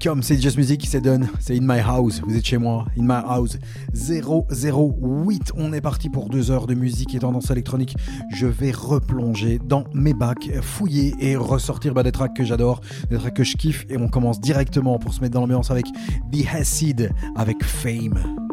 Welcome, c'est Just Music, c'est Done, c'est In My House, vous êtes chez moi, In My House 008. On est parti pour deux heures de musique et tendance électronique. Je vais replonger dans mes bacs, fouiller et ressortir bah, des tracks que j'adore, des tracks que je kiffe. Et on commence directement pour se mettre dans l'ambiance avec The Acid, avec Fame.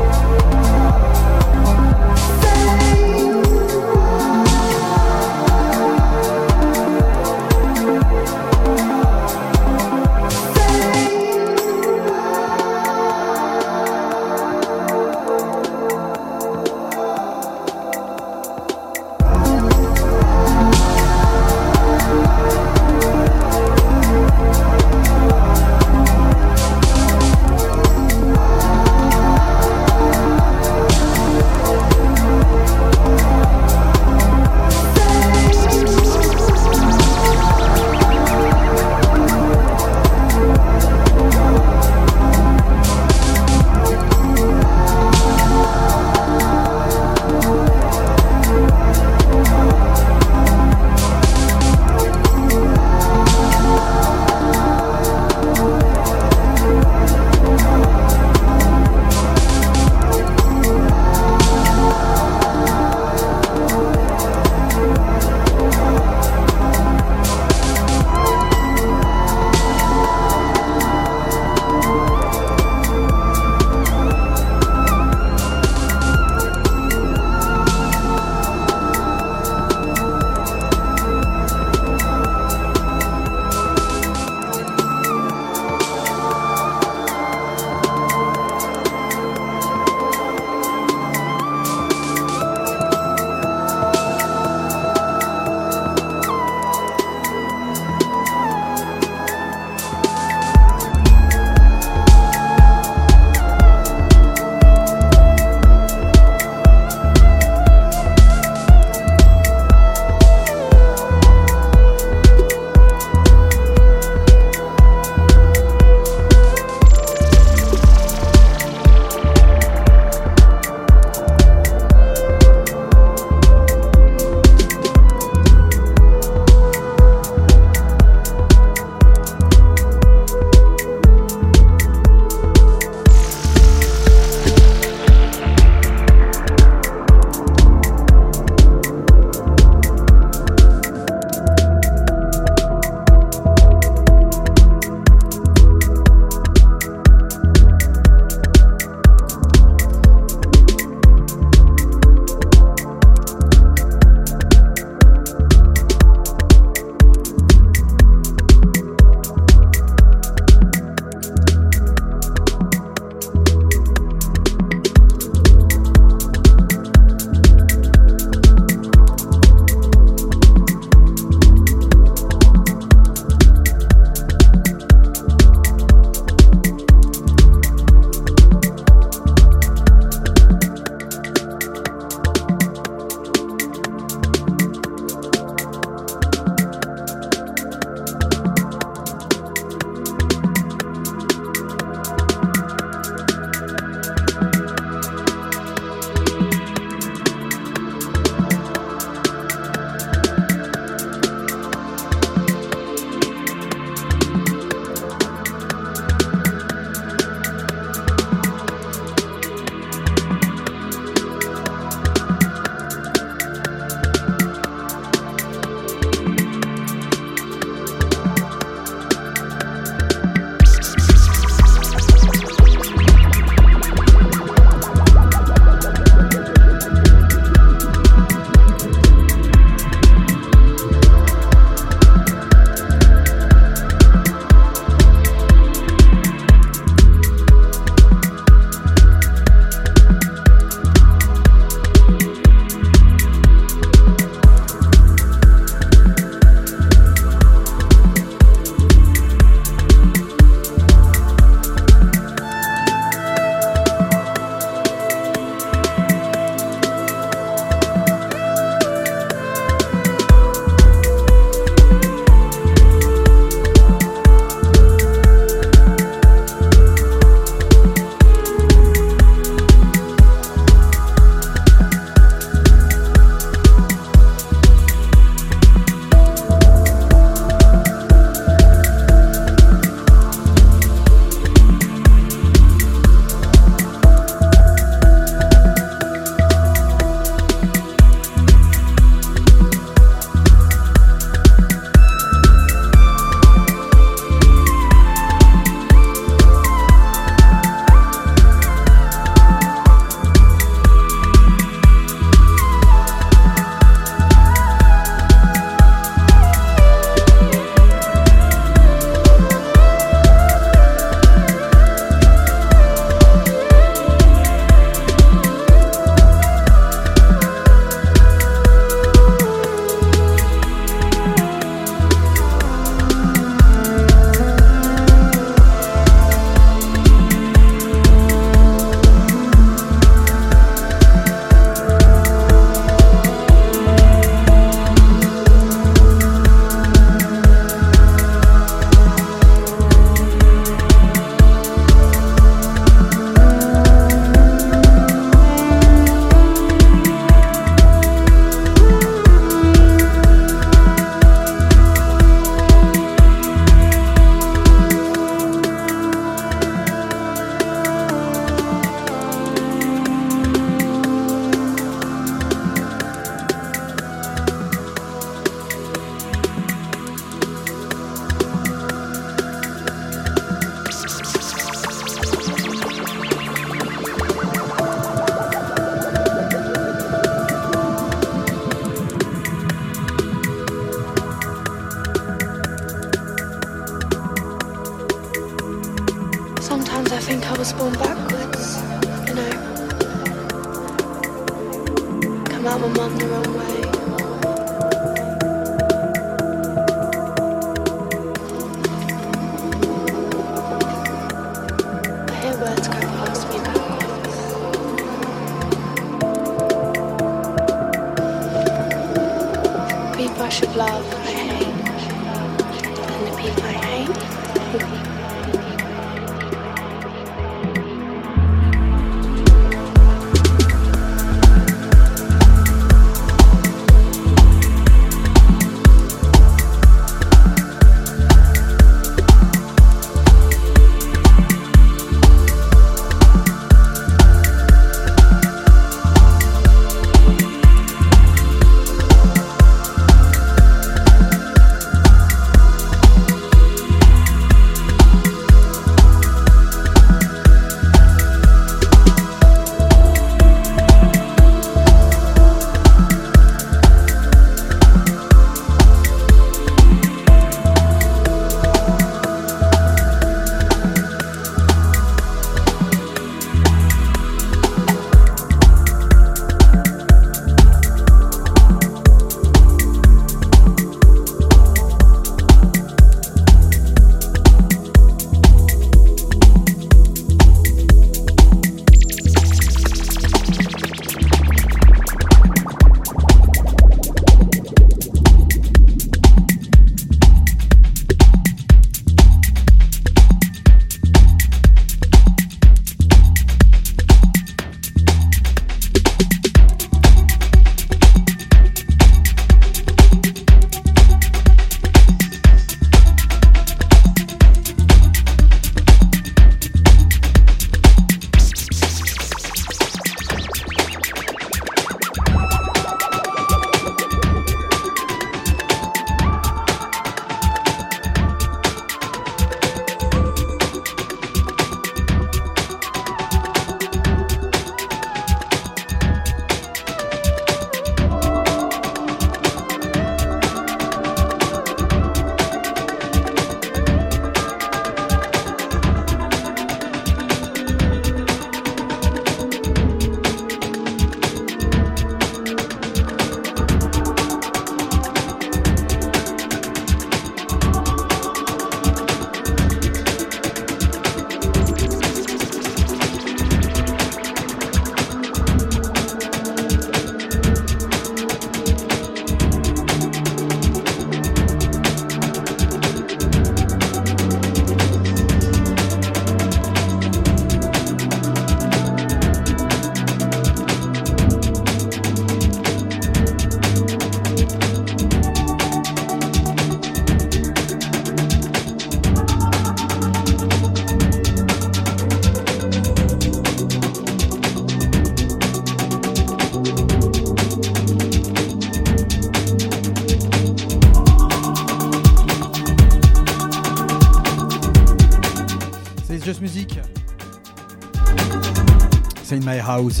My House.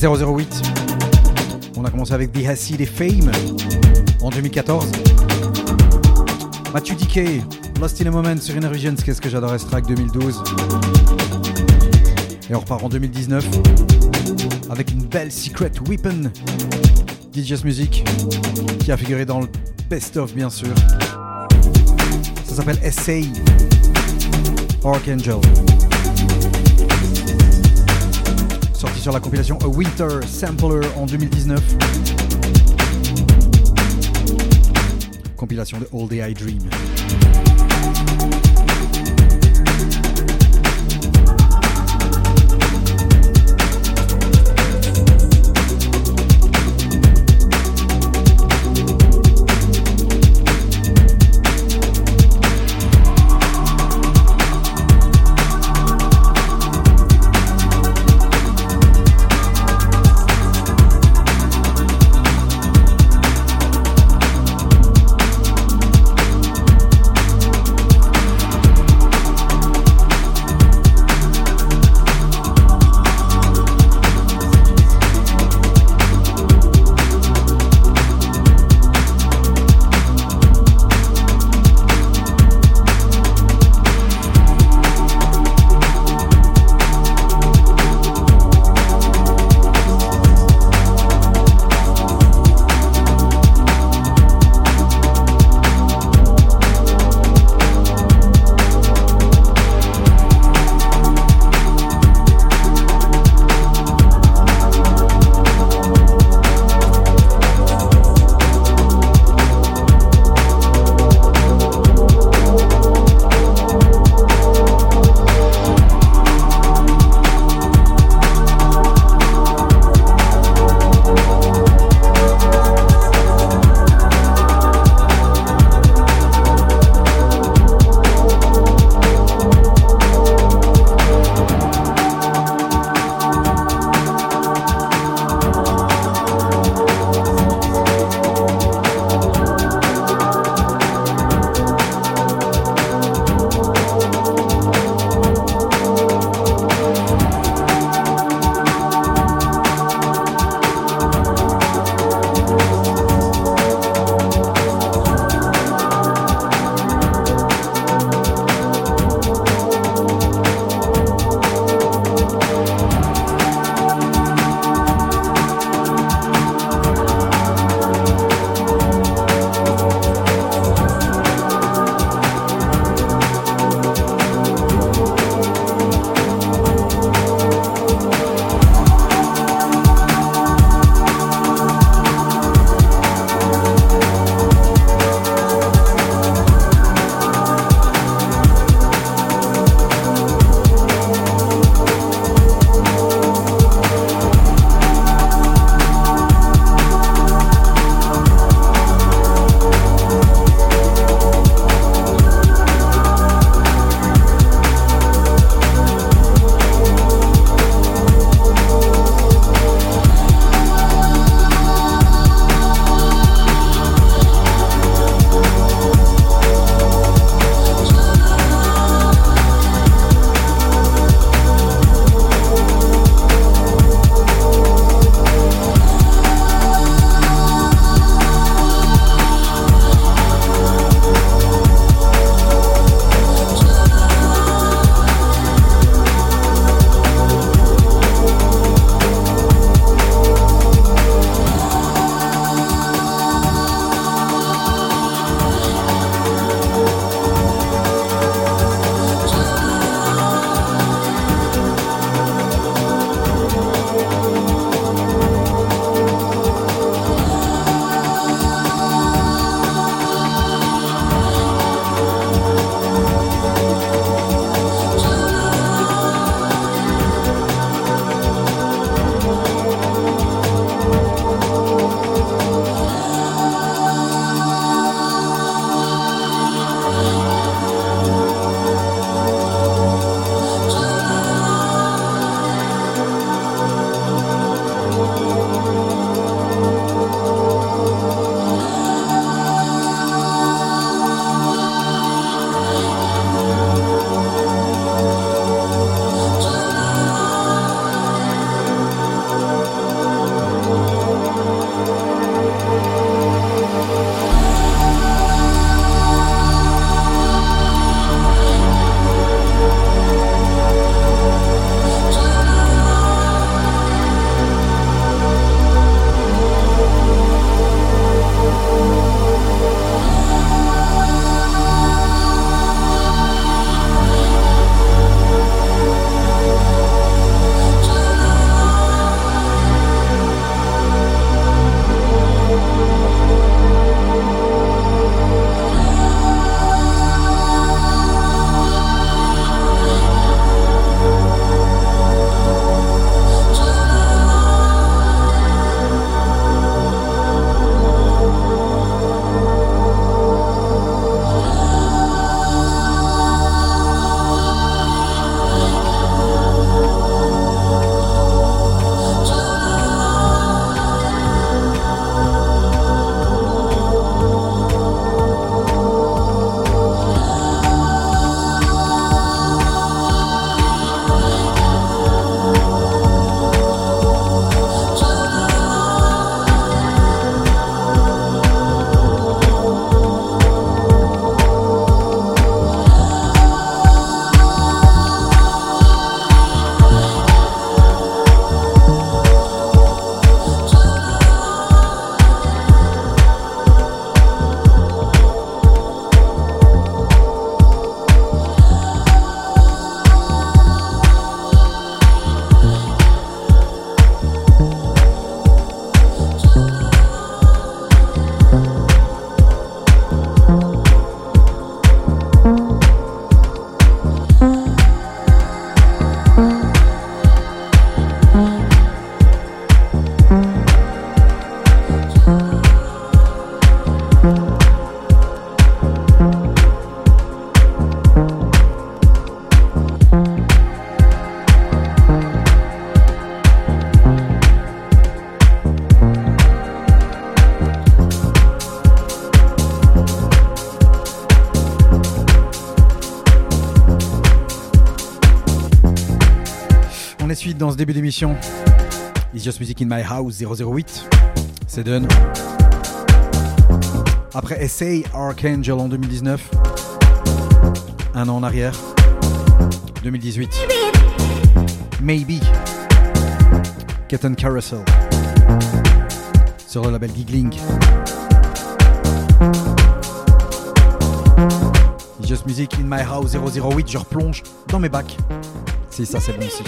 008. On a commencé avec The Acid et Fame en 2014. Mathieu Dickey, Lost in a Moment sur Inner Visions. Qu'est-ce que j'adorais ce track 2012. Et on repart en 2019 avec une belle Secret Weapon. DJ's Music qui a figuré dans le Best of bien sûr. Ça s'appelle Essay. Archangel. Sur la compilation A Winter Sampler en 2019. Compilation de All Day I Dream. Suite dans ce début d'émission. It's Just Music in My House 008. C'est done. Après Essay Archangel en 2019. Un an en arrière. 2018. Maybe. Kitten Carousel. Sur le label Giggling. It's Just Music in My House 008. Je replonge dans mes bacs. Si ça c'est bon aussi.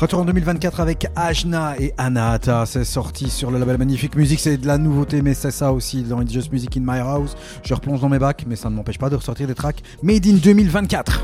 Retour en 2024 avec Ajna et Anahata. C'est sorti sur le label Magnifique Music. C'est de la nouveauté, mais c'est ça aussi dans It's Just Music in My House. Je replonge dans mes bacs, mais ça ne m'empêche pas de ressortir des tracks Made in 2024.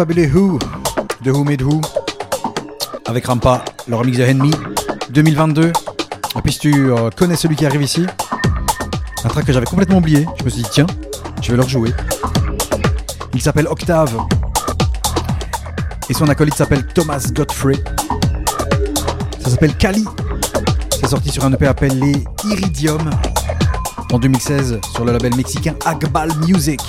Fabuleux Who de Who Made Who avec Rampa, le remix de Enemy 2022. Et puis si tu euh, connais celui qui arrive ici, un track que j'avais complètement oublié, je me suis dit tiens, je vais le rejouer. Il s'appelle Octave et son acolyte s'appelle Thomas Godfrey. Ça s'appelle Kali. C'est sorti sur un EP appelé Iridium en 2016 sur le label mexicain Agbal Music.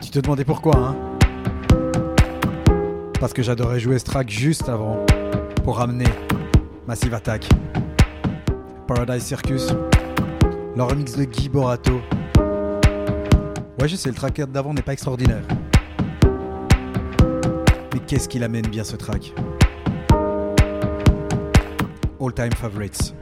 Tu te demandais pourquoi, hein Parce que j'adorais jouer ce track juste avant pour ramener Massive Attack, Paradise Circus, le remix de Guy Borato. Ouais, je sais, le track d'avant n'est pas extraordinaire. Mais qu'est-ce qu'il amène bien ce track? All time favorites.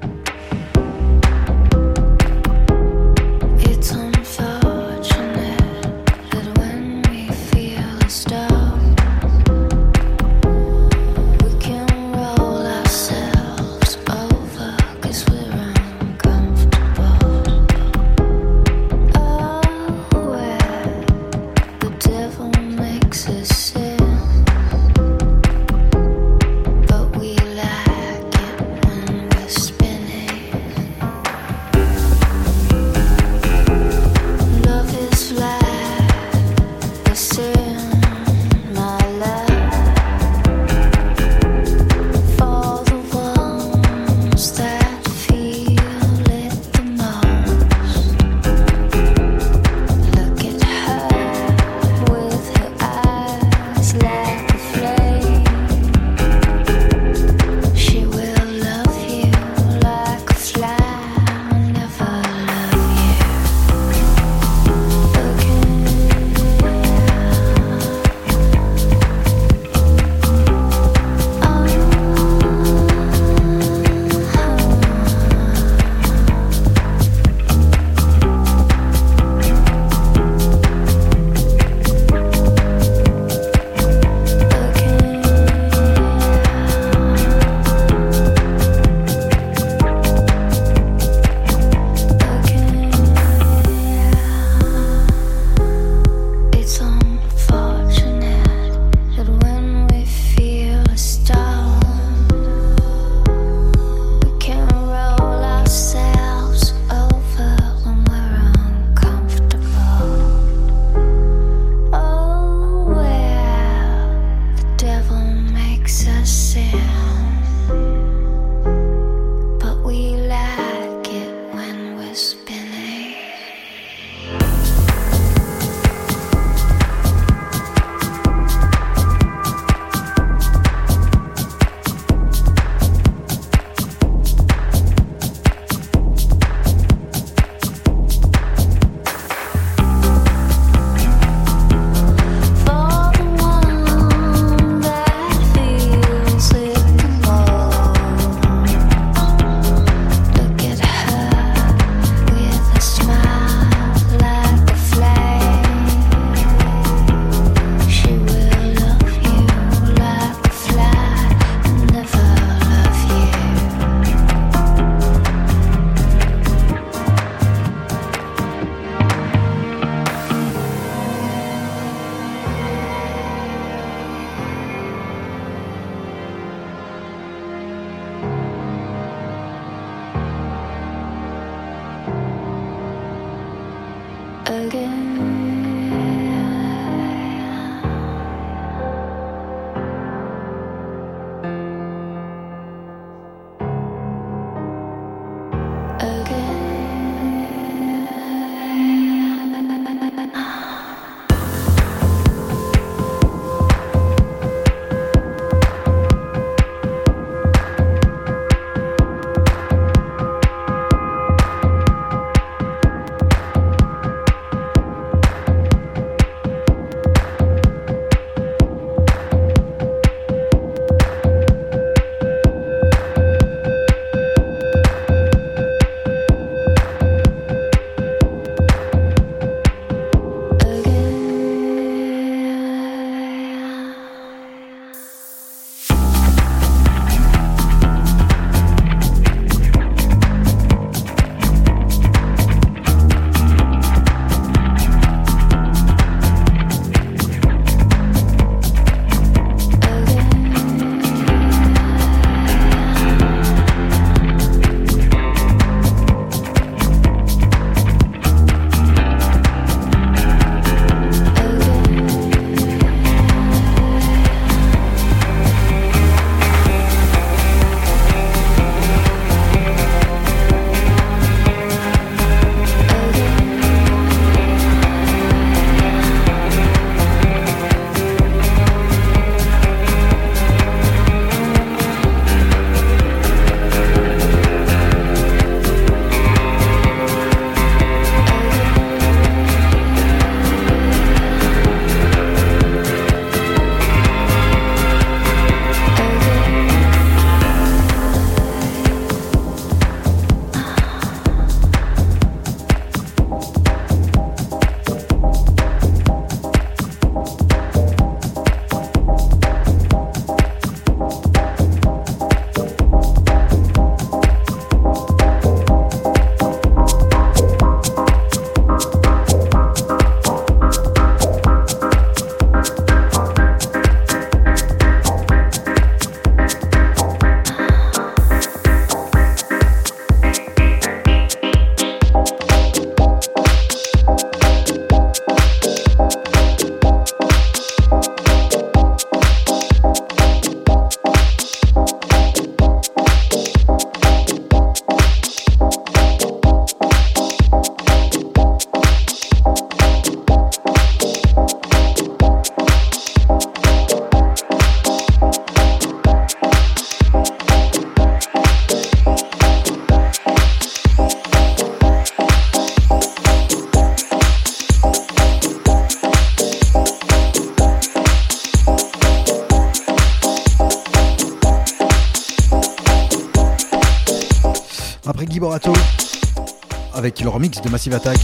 De Massive Attack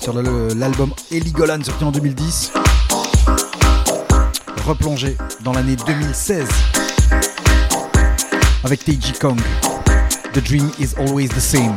sur l'album Heligoland sorti en 2010. Replongé dans l'année 2016 avec Teiji Kong. The dream is always the same.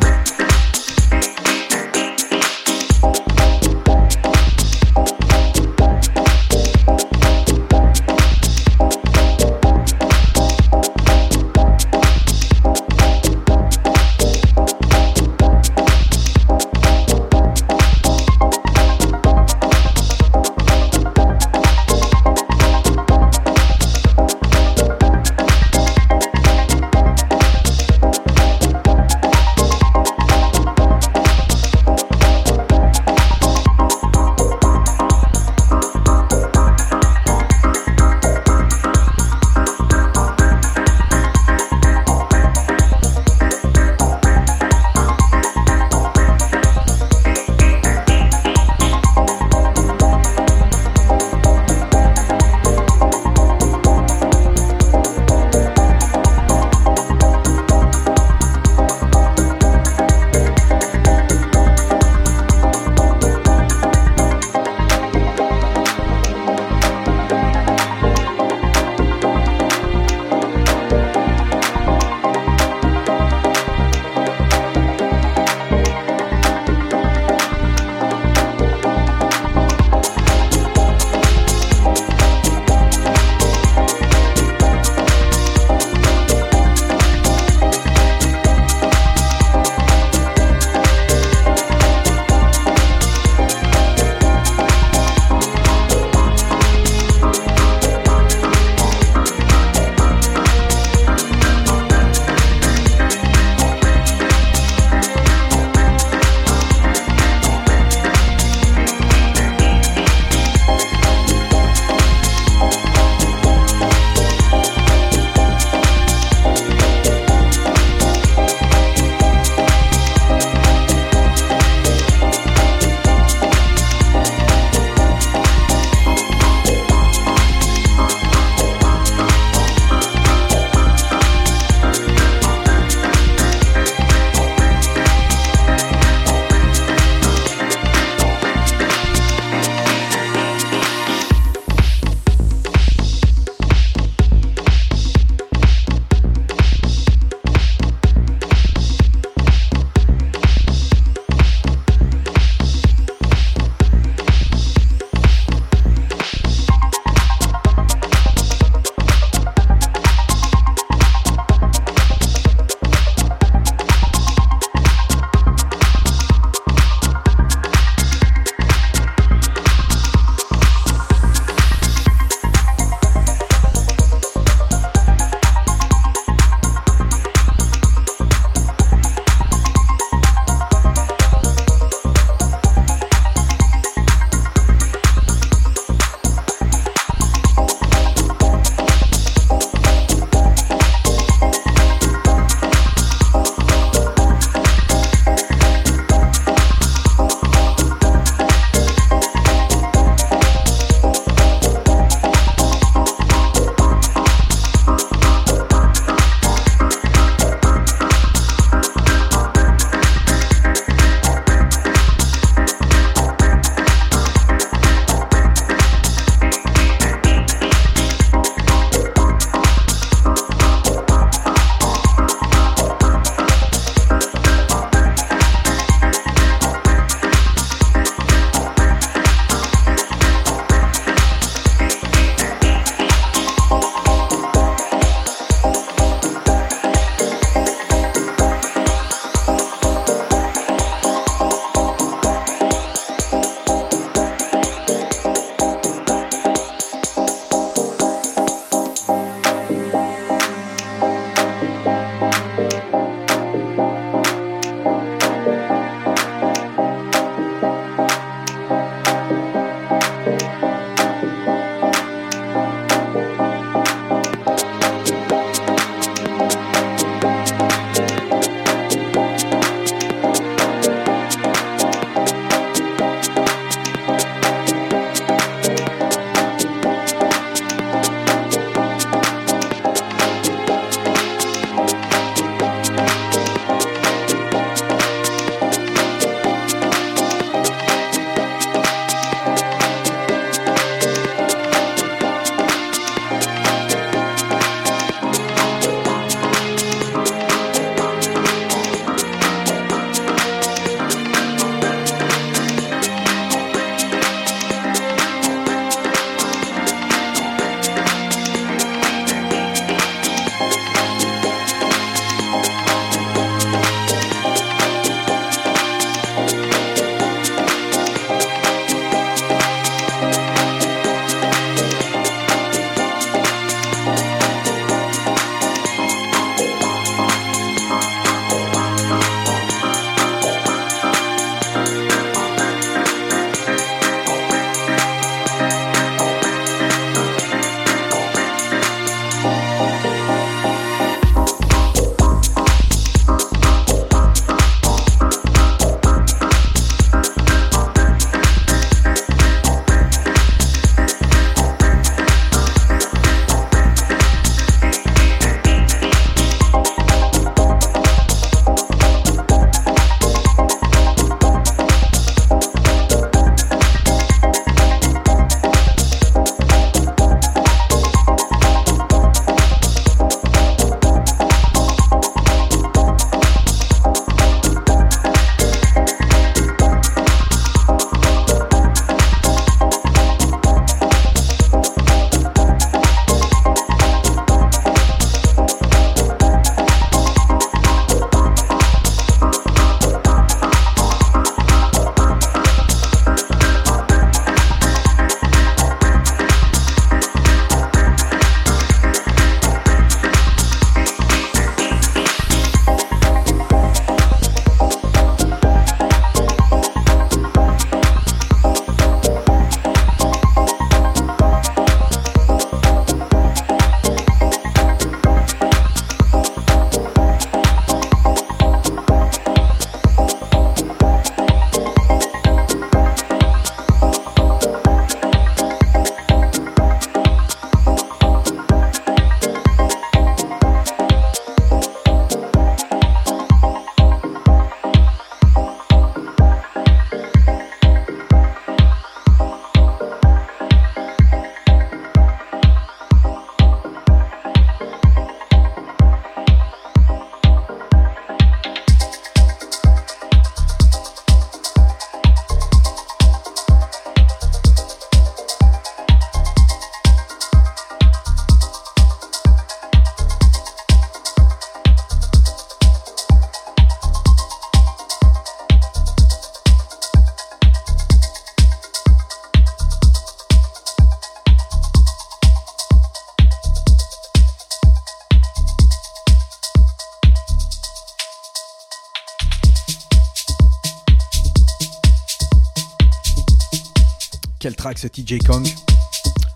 Quel track ce TJ Kong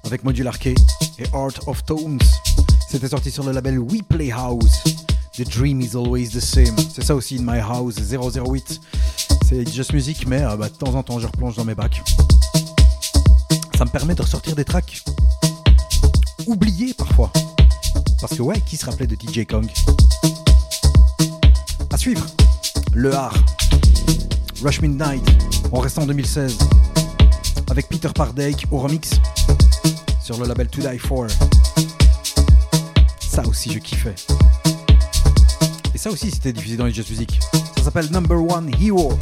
avec Modular K et Art of Tones. C'était sorti sur le label We Play House. The dream is always the same. C'est ça aussi in my house 008. C'est just music, mais euh, bah, de temps en temps je replonge dans mes bacs. Ça me permet de ressortir des tracks oubliés parfois. Parce que ouais, qui se rappelait de TJ Kong? À suivre, le art. Rush Midnight, on reste en 2016. Pardake au remix sur le label To Die For. Ça aussi, je kiffais. Et ça aussi, c'était diffusé dans les jazz music. Ça s'appelle Number One Hero.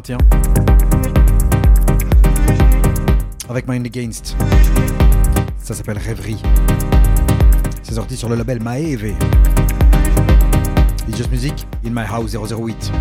2021. Avec Mind Against. Ça s'appelle Rêverie. C'est sorti sur le label Maeve. It's Music in My House 008.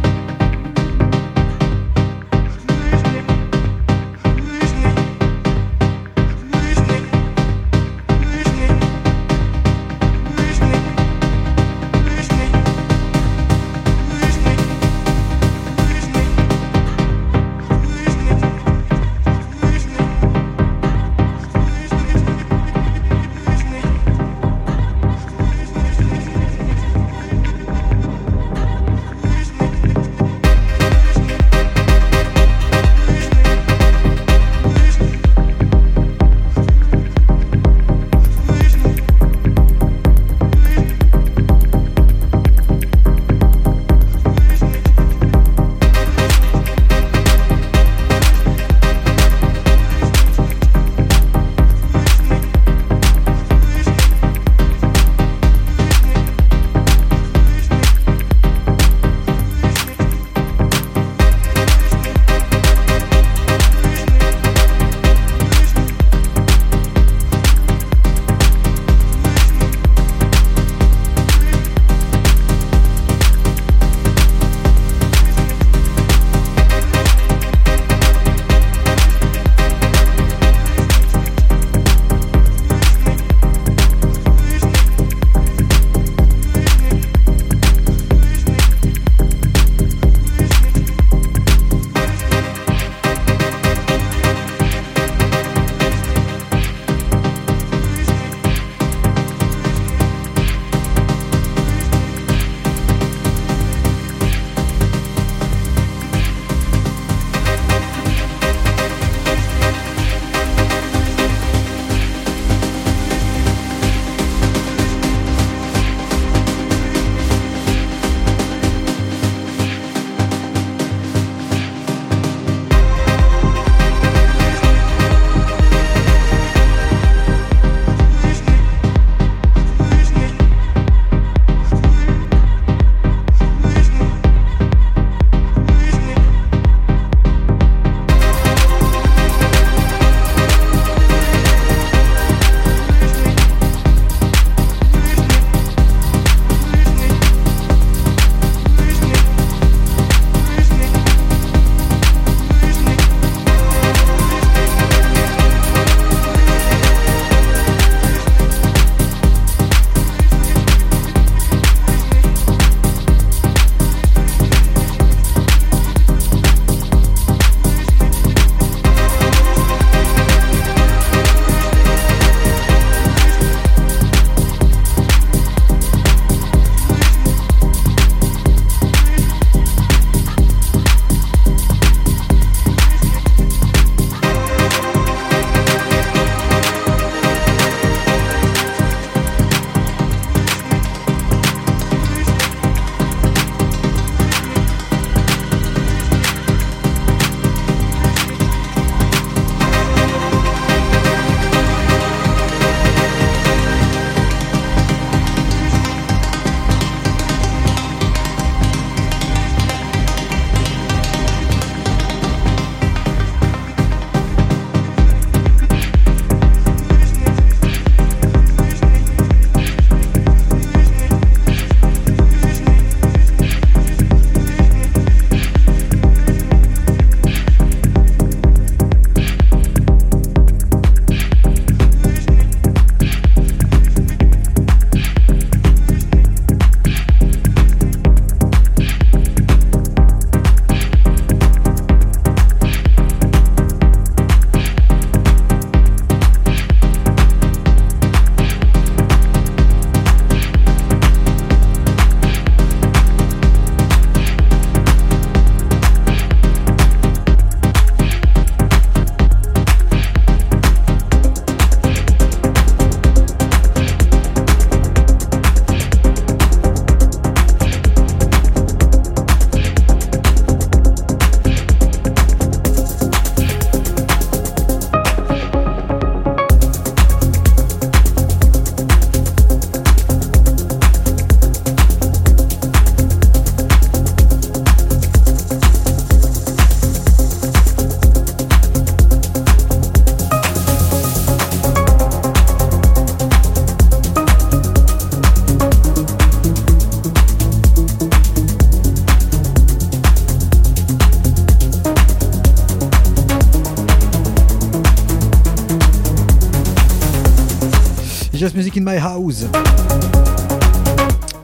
In My House.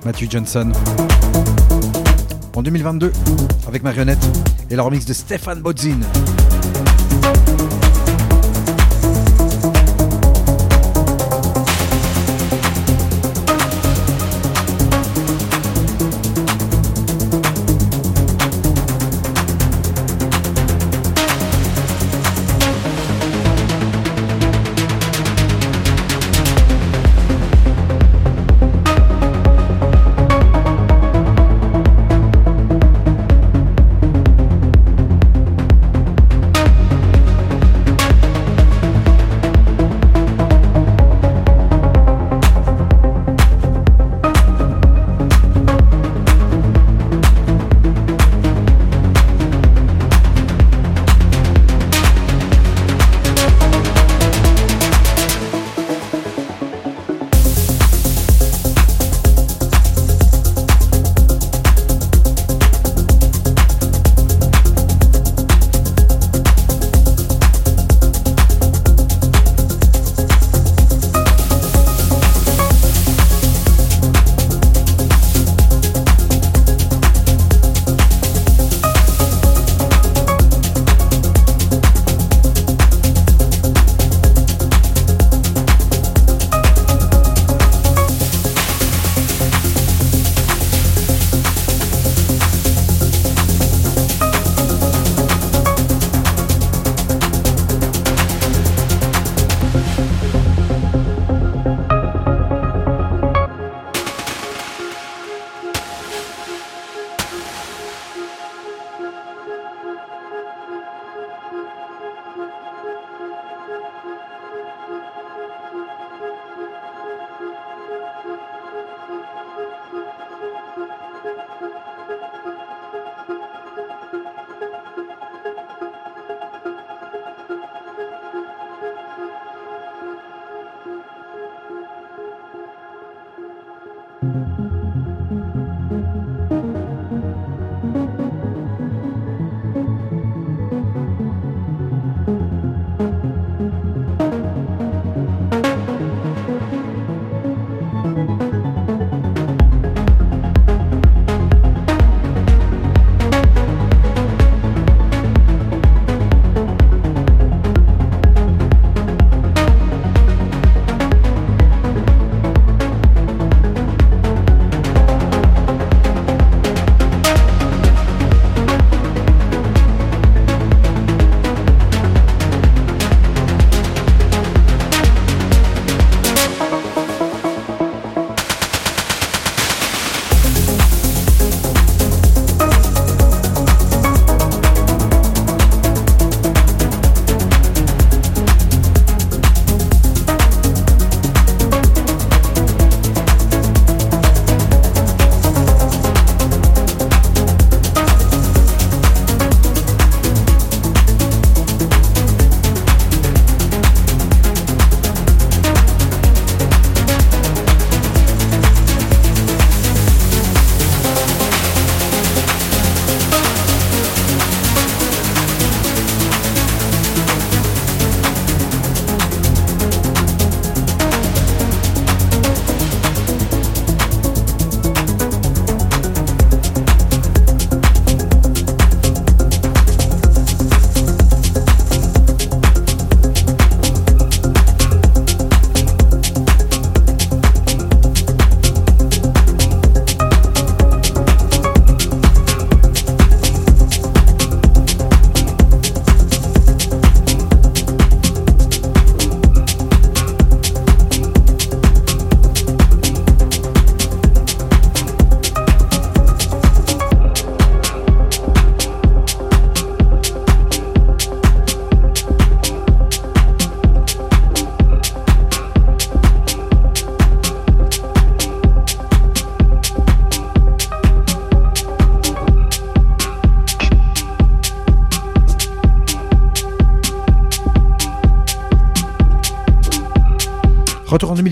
Matthew Johnson. En 2022, avec Marionnette et leur remix de Stéphane Bodzin.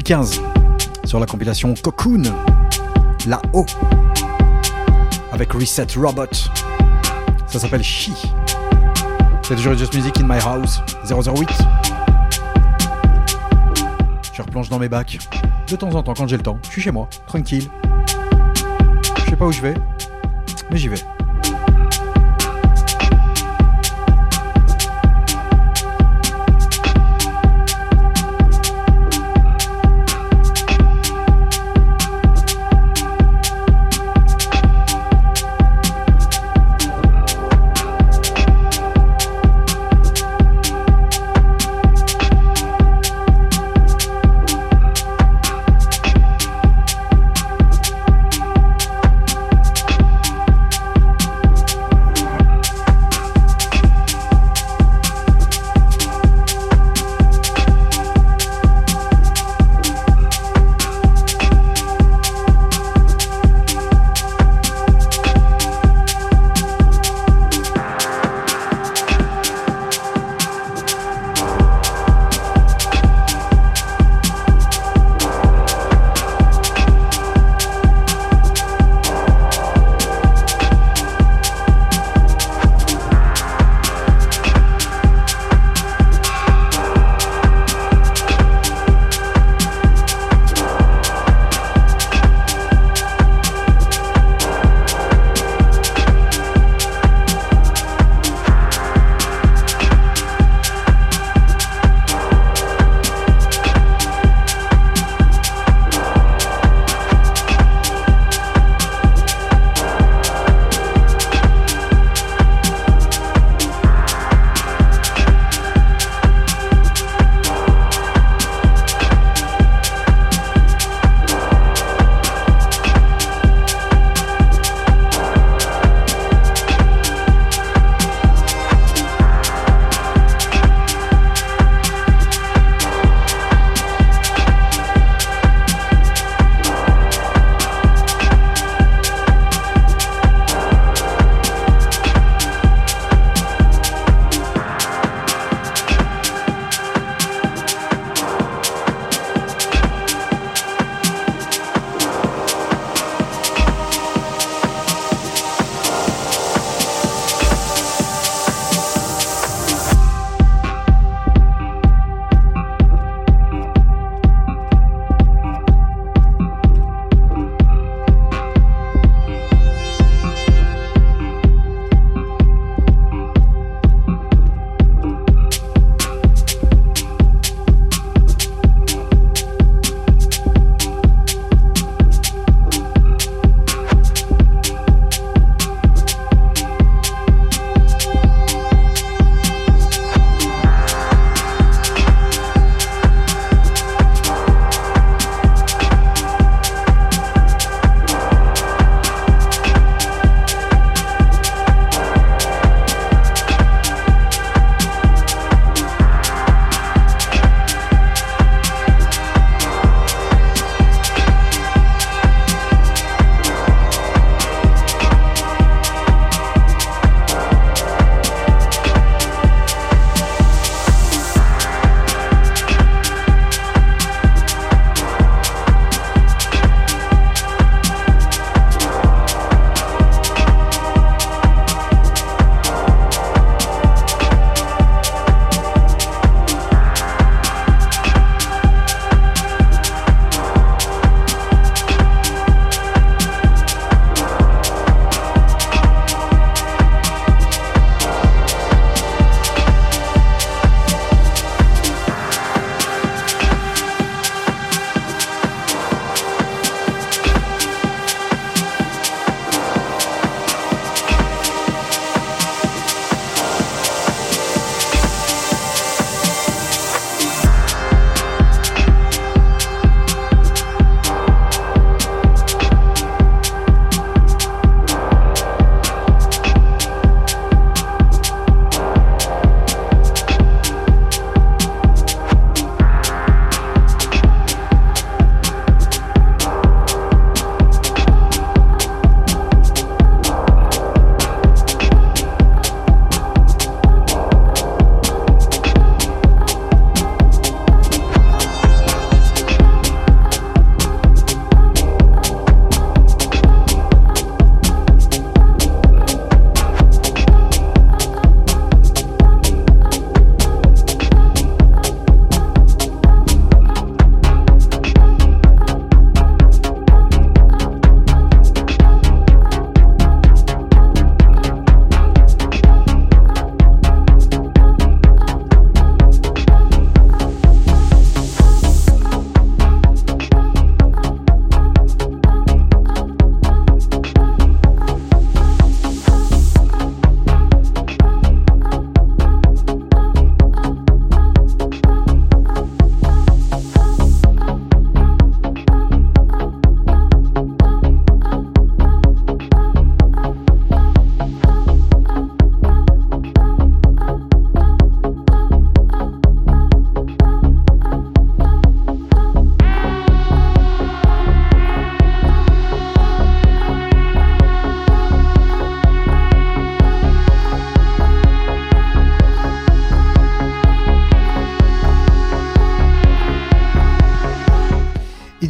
2015 sur la compilation Cocoon, la O, avec Reset Robot. Ça s'appelle She. C'est toujours Just Music in My House 008. Je replonge dans mes bacs. De temps en temps, quand j'ai le temps, je suis chez moi, tranquille. Je sais pas où je vais, mais j'y vais.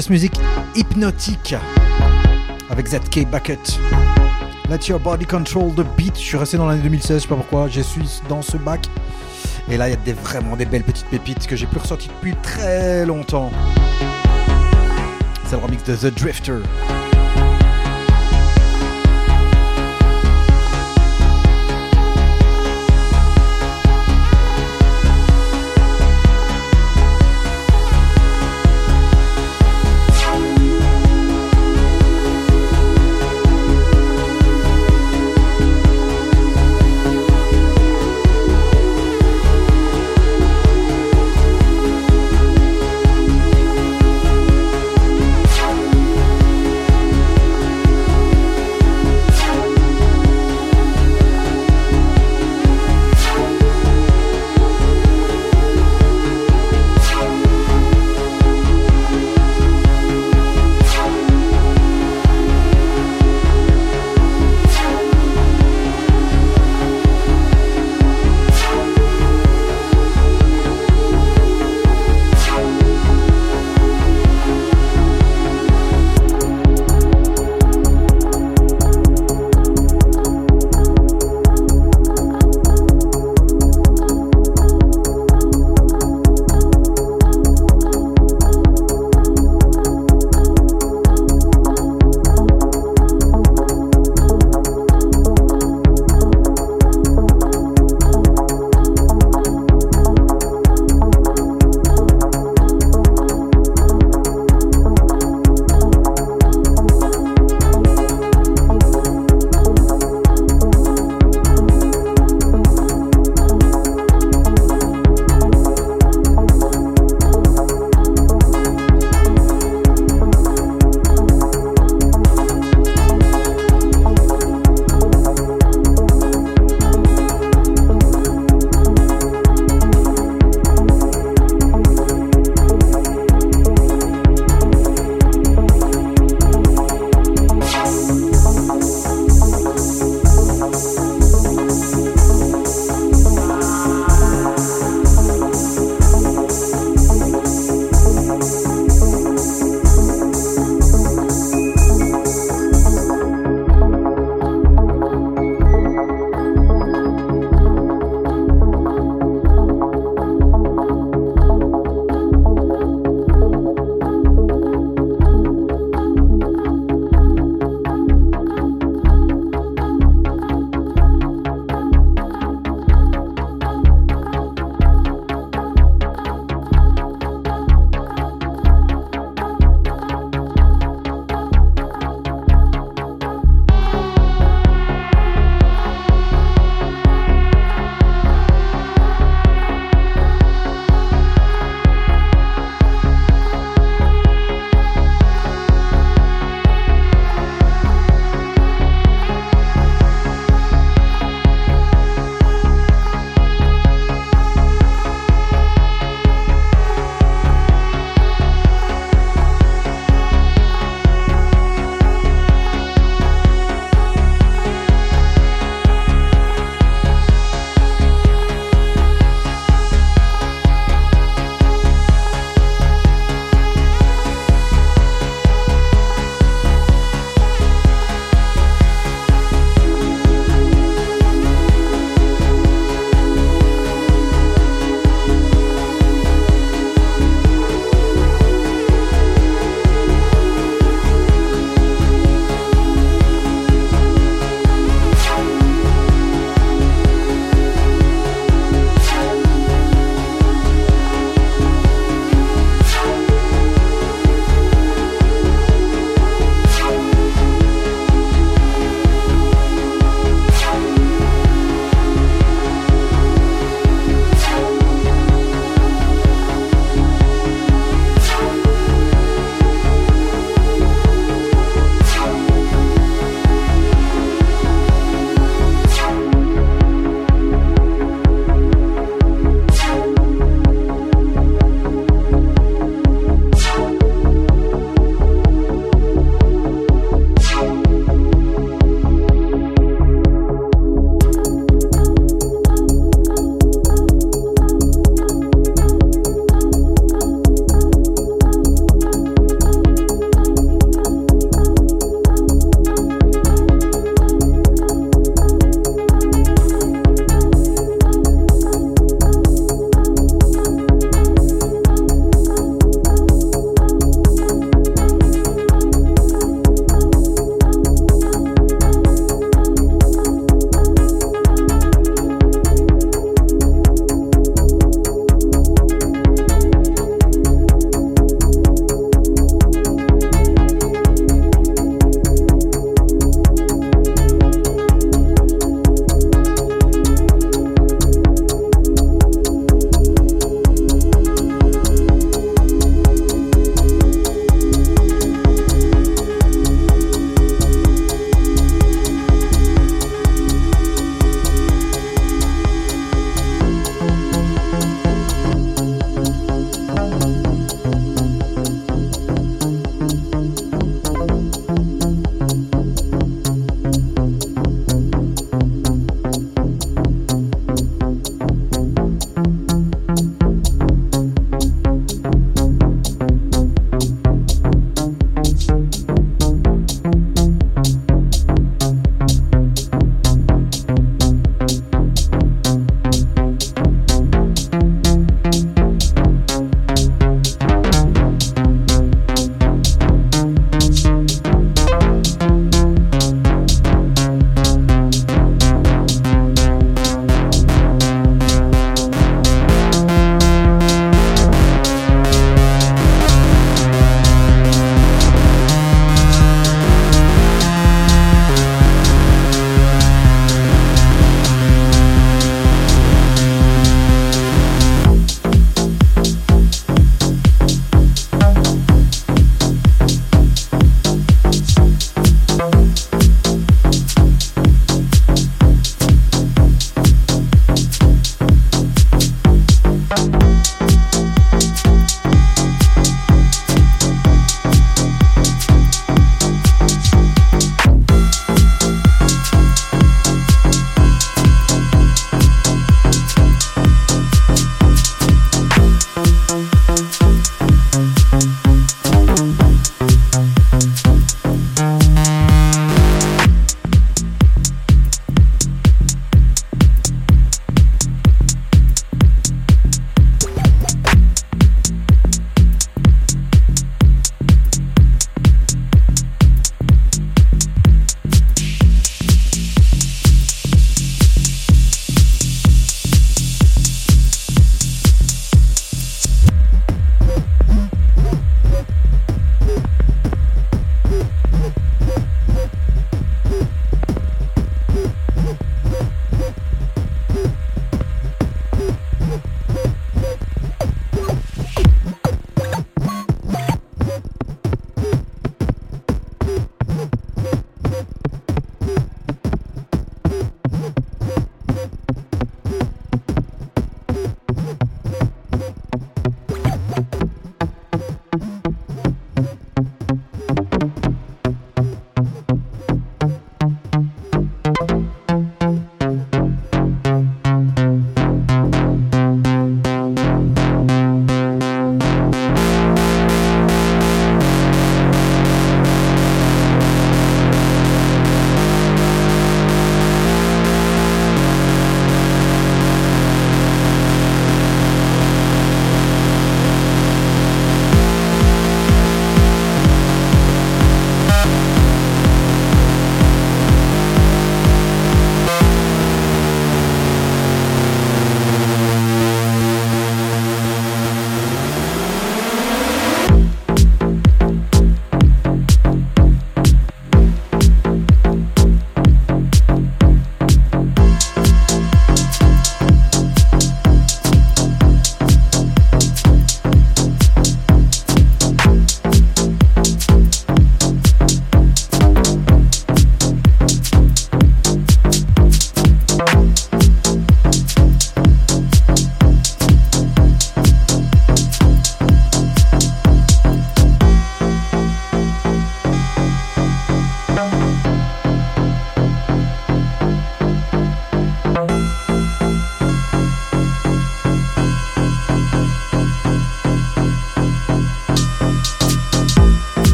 Just Music hypnotique avec ZK Bucket. Let Your Body Control the Beat. Je suis resté dans l'année 2016, je sais pas pourquoi. Je suis dans ce bac. Et là, il y a des, vraiment des belles petites pépites que j'ai plus ressorties depuis très longtemps. C'est le remix de The Drifter.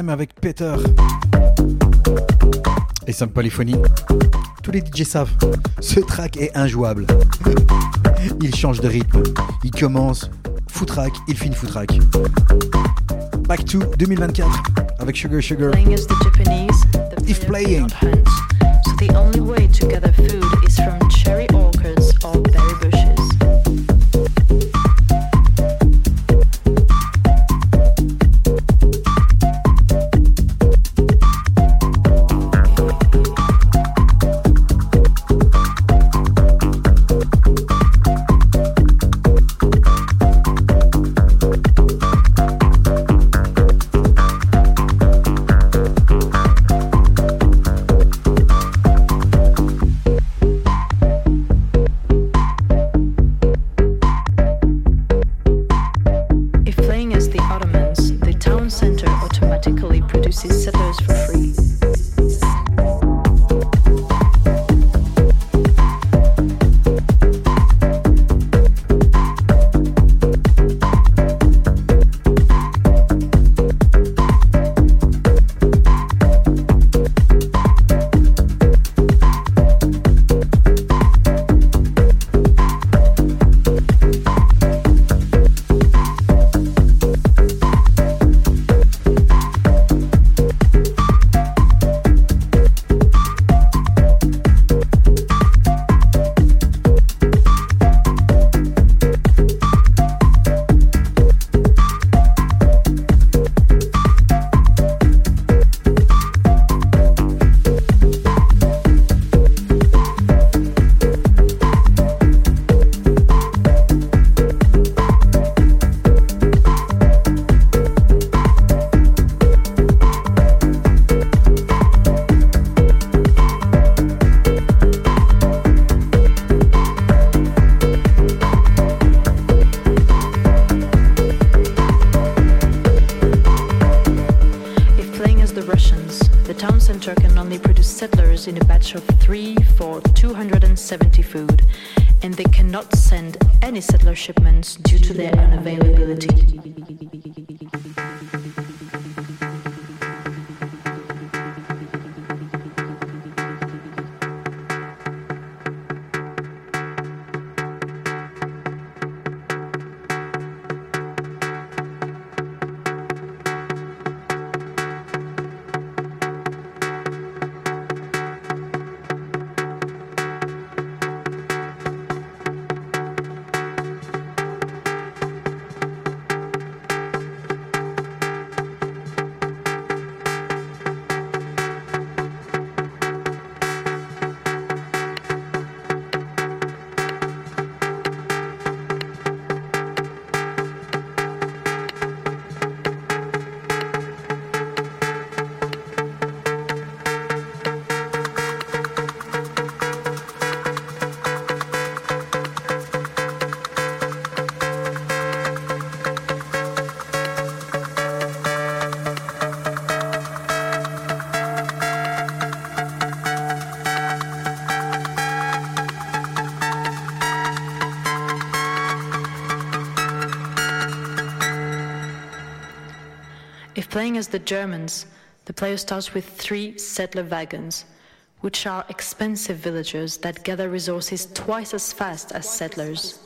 Time avec Peter. Et Sam Polyphonie. Tous les DJ savent, ce track est injouable. Il change de rythme. Il commence footrack, il finit footrack. Back to 2024 avec Sugar Sugar. If playing. So the only way to gather food is from cherry orchards or in a batch of 3 for 270 food, and they cannot send any settler shipments due to their unavailability. Playing as the Germans, the player starts with three settler wagons, which are expensive villagers that gather resources twice as fast as settlers.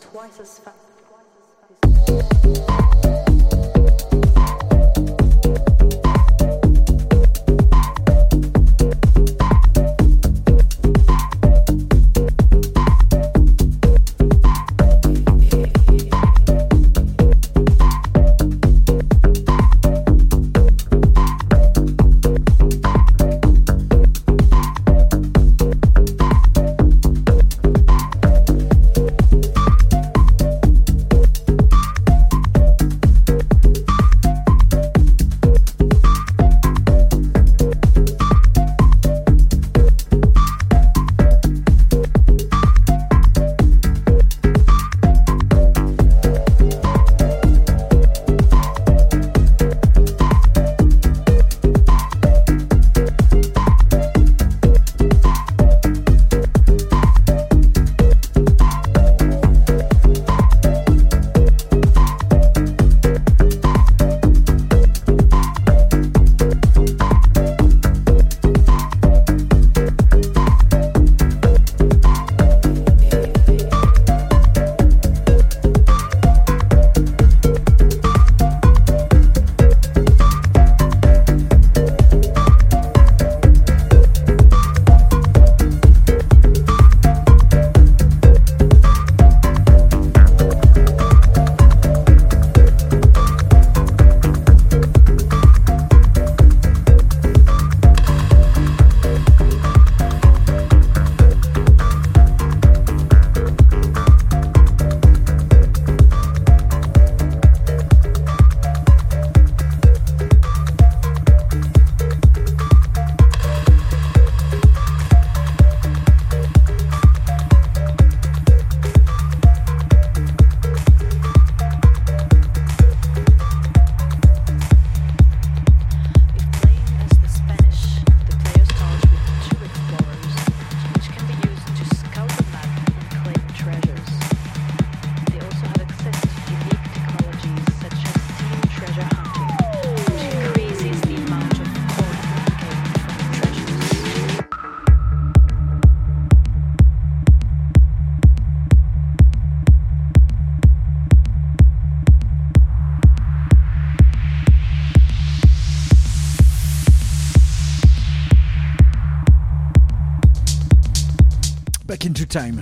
Time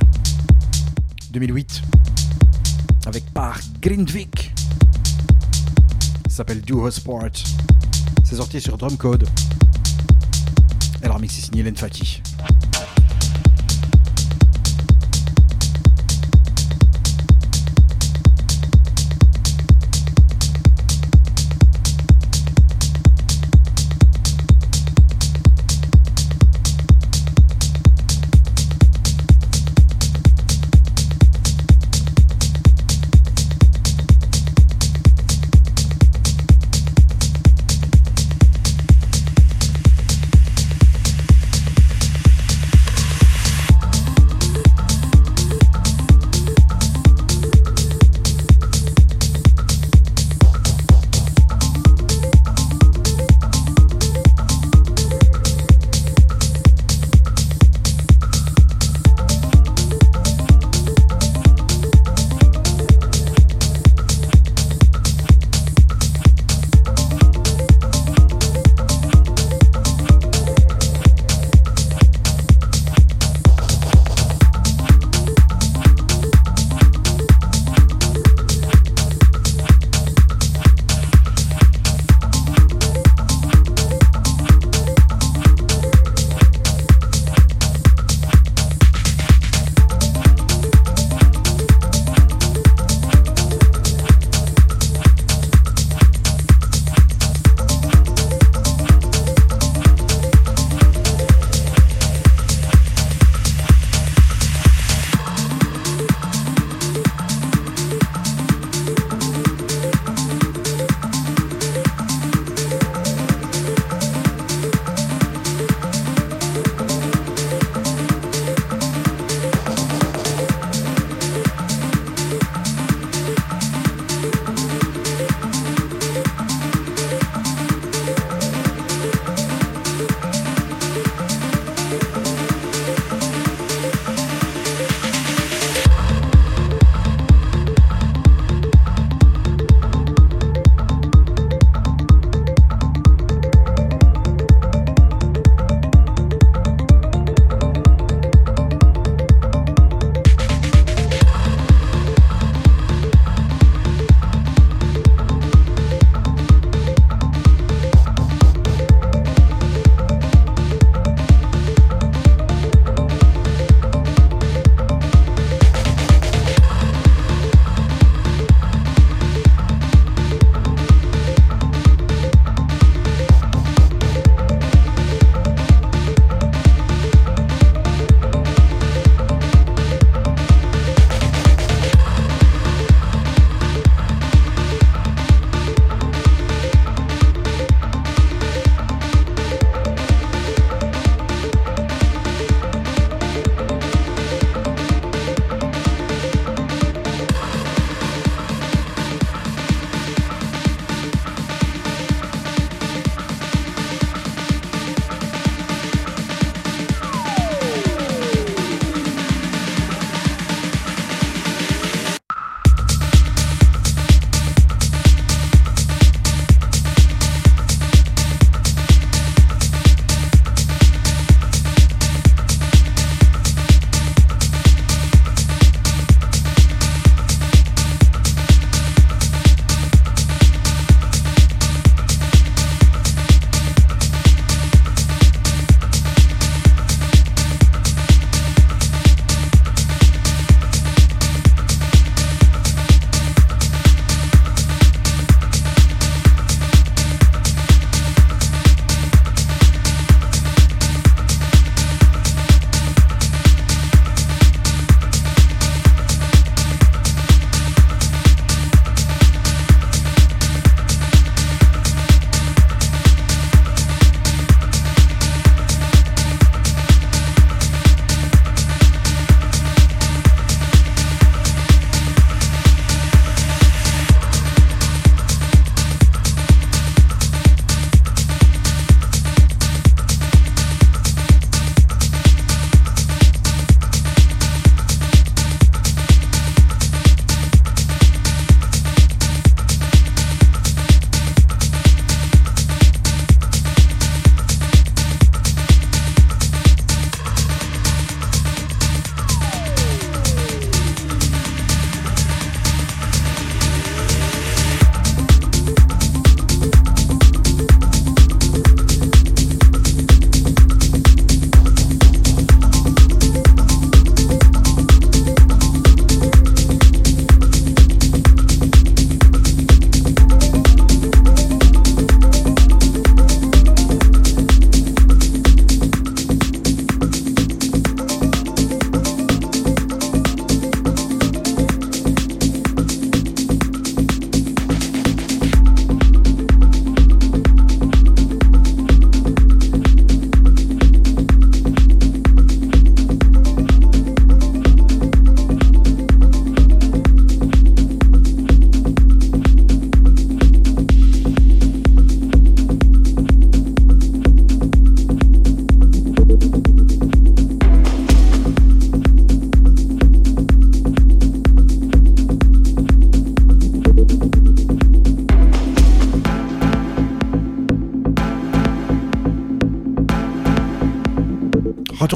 2008 avec Park Grindvik. S'appelle Duo Sport. C'est sorti sur Drumcode. Et leur mix est signé Len Faki.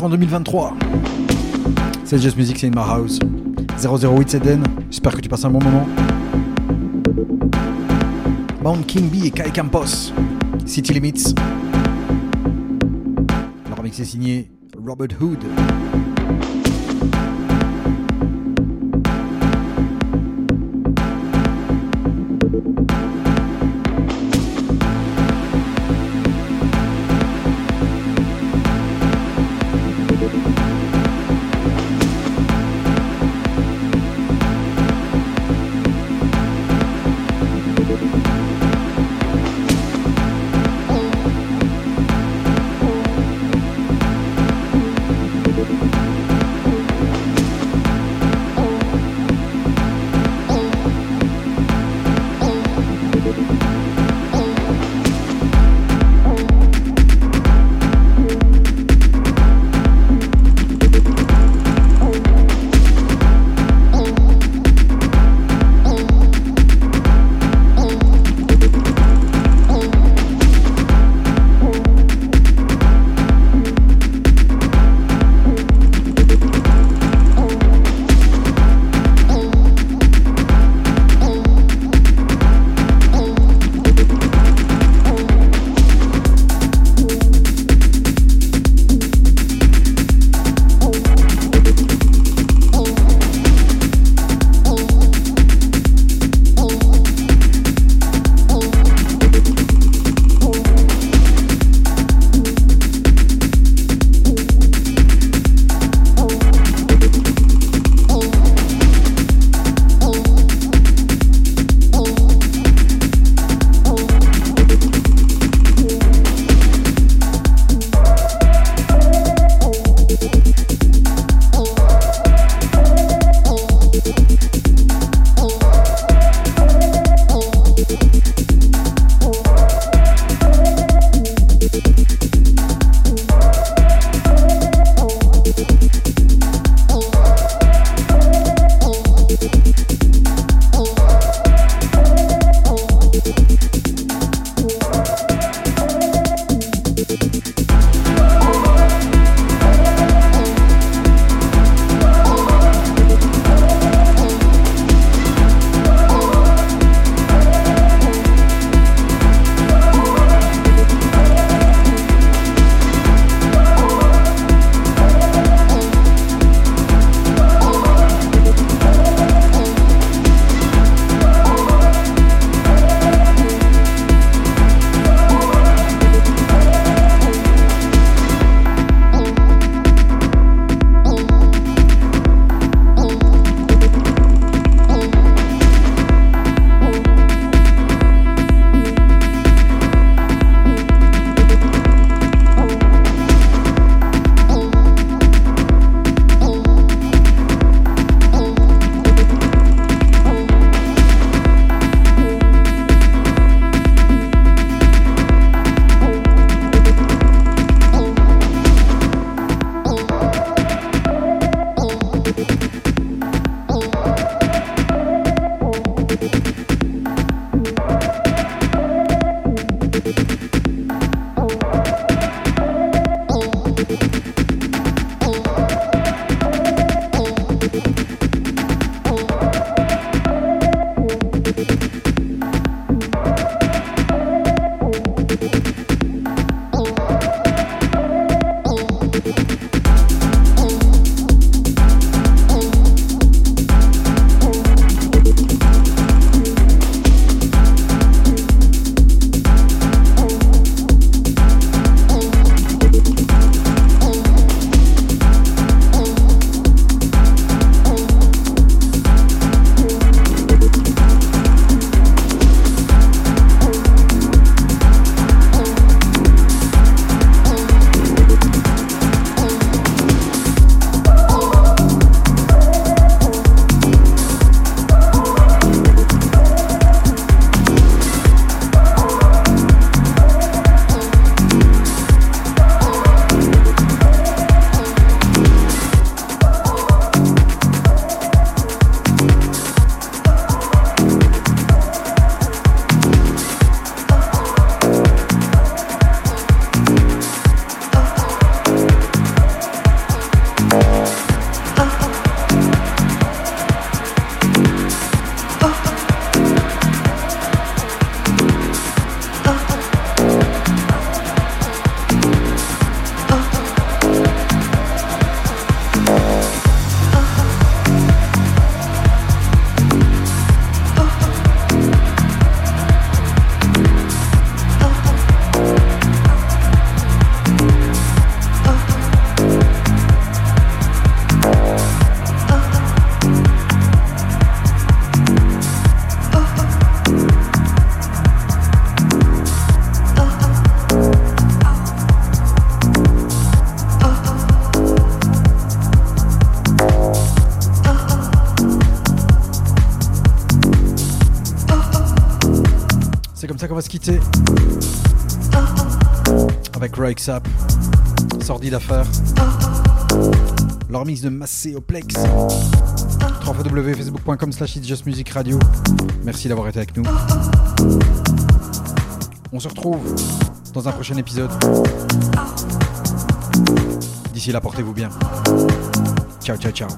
En 2023. C'est Just Music, c'est in my house. 008 c'est Den. J'espère que tu passes un bon moment. Bound King B et Kai Campos. City Limits. Le remix est signé Robert Hood. Va se quitter avec Rake Up. Sordide affaire. Leur mix de Masséoplex. www.facebook.com slash It's. Merci d'avoir été avec nous. On se retrouve dans un prochain épisode. D'ici là, portez-vous bien. Ciao, ciao, ciao.